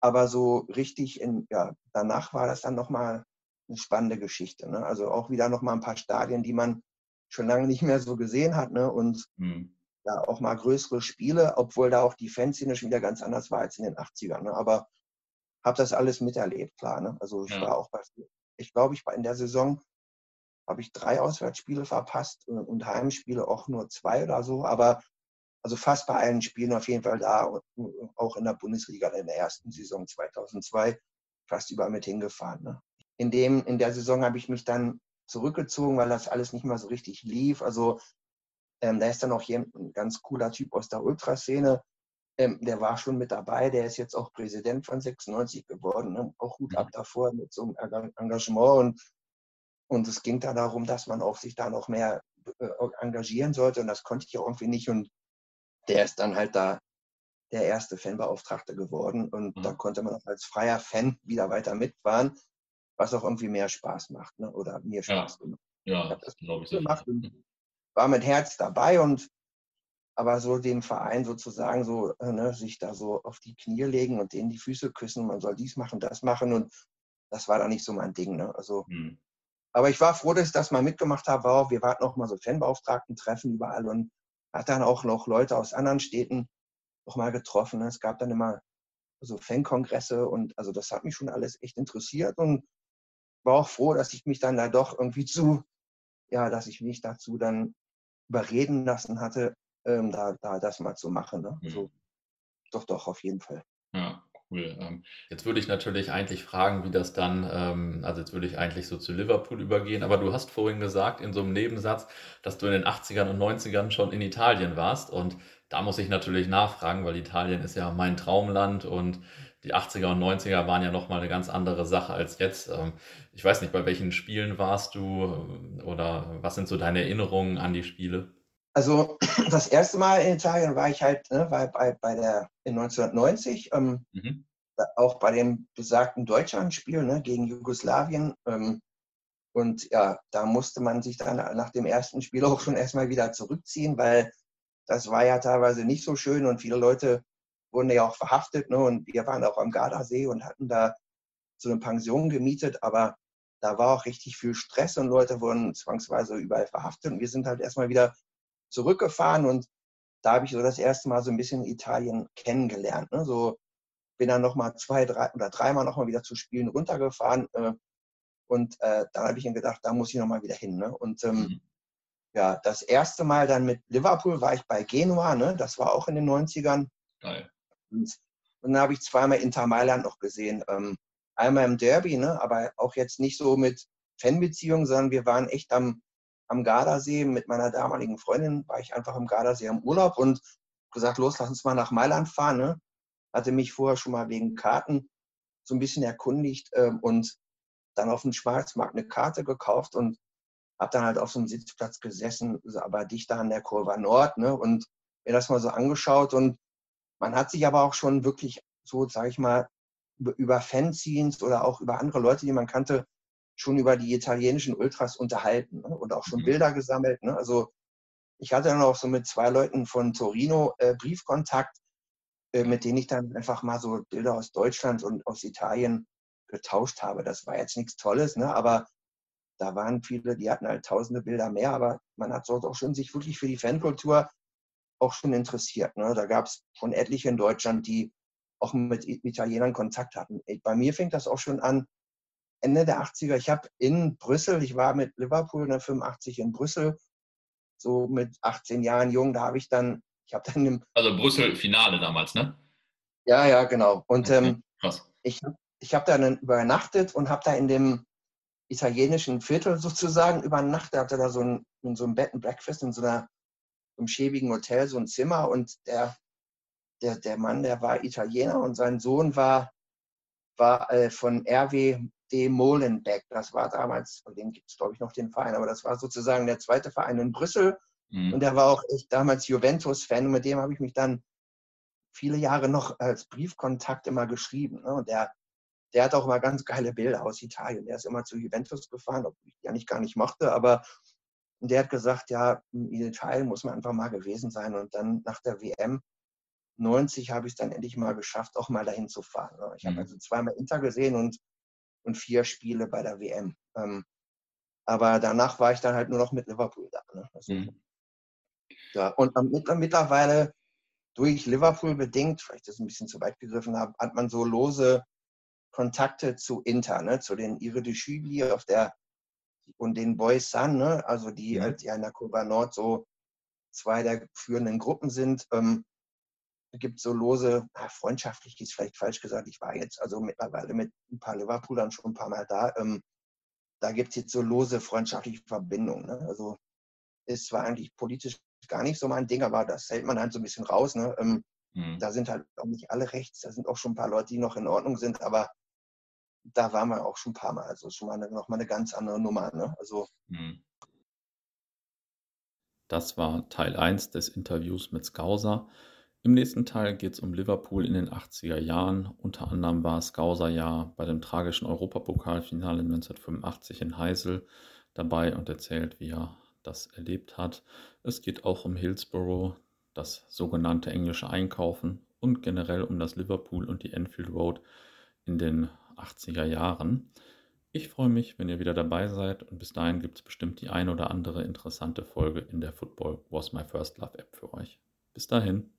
Aber so richtig in, ja, danach war das dann nochmal eine spannende Geschichte. Ne? Also auch wieder nochmal ein paar Stadien, die man schon lange nicht mehr so gesehen hat. Ne? Und mhm. ja, auch mal größere Spiele, obwohl da auch die Fanszene schon wieder ganz anders war als in den 80ern. Ne? Aber habe das alles miterlebt, klar. Ne? Also ich ja. war auch bei, ich glaube, ich war in der Saison habe ich drei Auswärtsspiele verpasst und Heimspiele auch nur zwei oder so. Aber also fast bei allen Spielen auf jeden Fall da, auch in der Bundesliga in der ersten Saison 2002 fast überall mit hingefahren. Ne? In, dem, in der Saison habe ich mich dann zurückgezogen, weil das alles nicht mehr so richtig lief. Also ähm, da ist dann auch hier ein ganz cooler Typ aus der Ultraszene, ähm, der war schon mit dabei, der ist jetzt auch Präsident von 96 geworden, ne? auch gut ab davor mit so einem Engagement und und es ging da darum, dass man auch sich da noch mehr äh, engagieren sollte. Und das konnte ich ja irgendwie nicht. Und der ist dann halt da der erste Fanbeauftragte geworden. Und mhm. da konnte man auch als freier Fan wieder weiter mitfahren, was auch irgendwie mehr Spaß macht. Ne? Oder mir Spaß ja. gemacht. Ja, das glaube ich. Gemacht war mit Herz dabei und aber so den Verein sozusagen so, äh, ne, sich da so auf die Knie legen und denen die Füße küssen, man soll dies machen, das machen und das war da nicht so mein Ding. Ne? Also mhm. Aber ich war froh, dass ich das mal mitgemacht habe. Wir hatten auch mal so Fanbeauftragten-Treffen überall und hat dann auch noch Leute aus anderen Städten auch mal getroffen. Ne? Es gab dann immer so Fankongresse und also das hat mich schon alles echt interessiert und war auch froh, dass ich mich dann da doch irgendwie zu, ja, dass ich mich dazu dann überreden lassen hatte, ähm, da, da das mal zu machen. Ne? Mhm. doch, doch, auf jeden Fall. Ja, cool. Ähm, jetzt würde ich natürlich eigentlich fragen, wie das dann, ähm, also jetzt würde ich eigentlich so zu Liverpool übergehen, aber du hast vorhin gesagt in so einem Nebensatz, dass du in den 80ern und 90ern schon in Italien warst und da muss ich natürlich nachfragen, weil Italien ist ja mein Traumland und die 80er und 90er waren ja nochmal eine ganz andere Sache als jetzt. Ähm, ich weiß nicht, bei welchen Spielen warst du oder was sind so deine Erinnerungen an die Spiele? Also das erste Mal in Italien war ich halt ne, war bei, bei der in 1990, ähm, mhm. auch bei dem besagten Deutschlandspiel ne, gegen Jugoslawien. Ähm, und ja, da musste man sich dann nach dem ersten Spiel auch schon erstmal wieder zurückziehen, weil das war ja teilweise nicht so schön und viele Leute wurden ja auch verhaftet. Ne, und wir waren auch am Gardasee und hatten da so eine Pension gemietet, aber da war auch richtig viel Stress und Leute wurden zwangsweise überall verhaftet. Und wir sind halt erstmal wieder zurückgefahren und da habe ich so das erste Mal so ein bisschen Italien kennengelernt. Ne? So bin dann nochmal zwei, drei oder dreimal nochmal wieder zu Spielen runtergefahren. Äh, und äh, dann habe ich mir gedacht, da muss ich nochmal wieder hin. Ne? Und ähm, mhm. ja, das erste Mal dann mit Liverpool war ich bei Genua, ne? das war auch in den 90ern. Geil. Und, und dann habe ich zweimal Inter Mailand noch gesehen. Ähm, einmal im Derby, ne? aber auch jetzt nicht so mit Fanbeziehungen, sondern wir waren echt am, am Gardasee mit meiner damaligen Freundin, war ich einfach am Gardasee am Urlaub und gesagt, los, lass uns mal nach Mailand fahren. Ne? Hatte mich vorher schon mal wegen Karten so ein bisschen erkundigt ähm, und dann auf dem Schwarzmarkt eine Karte gekauft und habe dann halt auf so einem Sitzplatz gesessen, aber dichter an der Kurve Nord ne? und mir das mal so angeschaut und man hat sich aber auch schon wirklich so, sage ich mal, über Fanzines oder auch über andere Leute, die man kannte, schon über die italienischen Ultras unterhalten ne? und auch schon mhm. Bilder gesammelt. Ne? Also ich hatte dann auch so mit zwei Leuten von Torino äh, Briefkontakt, äh, mit denen ich dann einfach mal so Bilder aus Deutschland und aus Italien getauscht habe. Das war jetzt nichts Tolles, ne? aber da waren viele, die hatten halt tausende Bilder mehr, aber man hat dort auch schon sich wirklich für die Fankultur auch schon interessiert. Ne? Da gab es schon etliche in Deutschland, die auch mit Italienern Kontakt hatten. Bei mir fängt das auch schon an, Ende der 80er. Ich habe in Brüssel, ich war mit Liverpool in der 85 in Brüssel, so mit 18 Jahren jung, da habe ich dann, ich habe dann im, Also Brüssel Finale damals, ne? Ja, ja, genau. Und okay, ähm, ich, ich habe dann übernachtet und habe da in dem italienischen Viertel sozusagen übernachtet, hatte da so ein, in so einem Bed and Breakfast in so einer im schäbigen Hotel so ein Zimmer und der, der, der Mann, der war Italiener und sein Sohn war, war äh, von RW D. Molenbeek. Das war damals, von dem gibt es glaube ich noch den Verein, aber das war sozusagen der zweite Verein in Brüssel. Mhm. Und der war auch echt damals Juventus-Fan und mit dem habe ich mich dann viele Jahre noch als Briefkontakt immer geschrieben. Ne? Und der, der hat auch immer ganz geile Bilder aus Italien. Der ist immer zu Juventus gefahren, obwohl ich die eigentlich gar nicht mochte, aber der hat gesagt, ja, in Italien muss man einfach mal gewesen sein. Und dann nach der WM 90 habe ich es dann endlich mal geschafft, auch mal dahin zu fahren. Ne? Ich mhm. habe also zweimal Inter gesehen und und vier Spiele bei der WM. Ähm, aber danach war ich dann halt nur noch mit Liverpool da. Ne? Also, mhm. ja, und mit, mittlerweile durch Liverpool bedingt, vielleicht das ein bisschen zu weit gegriffen habe, hat man so lose Kontakte zu Inter, ne? zu den Ire de Schübli auf der und den Boys Sun, ne? also die mhm. halt ja in der Kurva Nord so zwei der führenden Gruppen sind. Ähm, gibt so lose, freundschaftlich ist vielleicht falsch gesagt, ich war jetzt also mittlerweile mit ein paar Liverpoolern schon ein paar Mal da. Ähm, da gibt es jetzt so lose freundschaftliche Verbindungen. Ne? Also es war eigentlich politisch gar nicht so mein Ding, aber das hält man halt so ein bisschen raus. Ne? Ähm, mhm. Da sind halt auch nicht alle rechts, da sind auch schon ein paar Leute, die noch in Ordnung sind, aber da waren wir auch schon ein paar Mal. Also schon mal eine, noch mal eine ganz andere Nummer. Ne? Also, mhm. Das war Teil 1 des Interviews mit Skauser. Im nächsten Teil geht es um Liverpool in den 80er Jahren. Unter anderem war Skauser ja bei dem tragischen Europapokalfinale 1985 in Heisel dabei und erzählt, wie er das erlebt hat. Es geht auch um Hillsborough, das sogenannte englische Einkaufen und generell um das Liverpool und die Enfield Road in den 80er Jahren. Ich freue mich, wenn ihr wieder dabei seid und bis dahin gibt es bestimmt die ein oder andere interessante Folge in der Football Was My First Love App für euch. Bis dahin.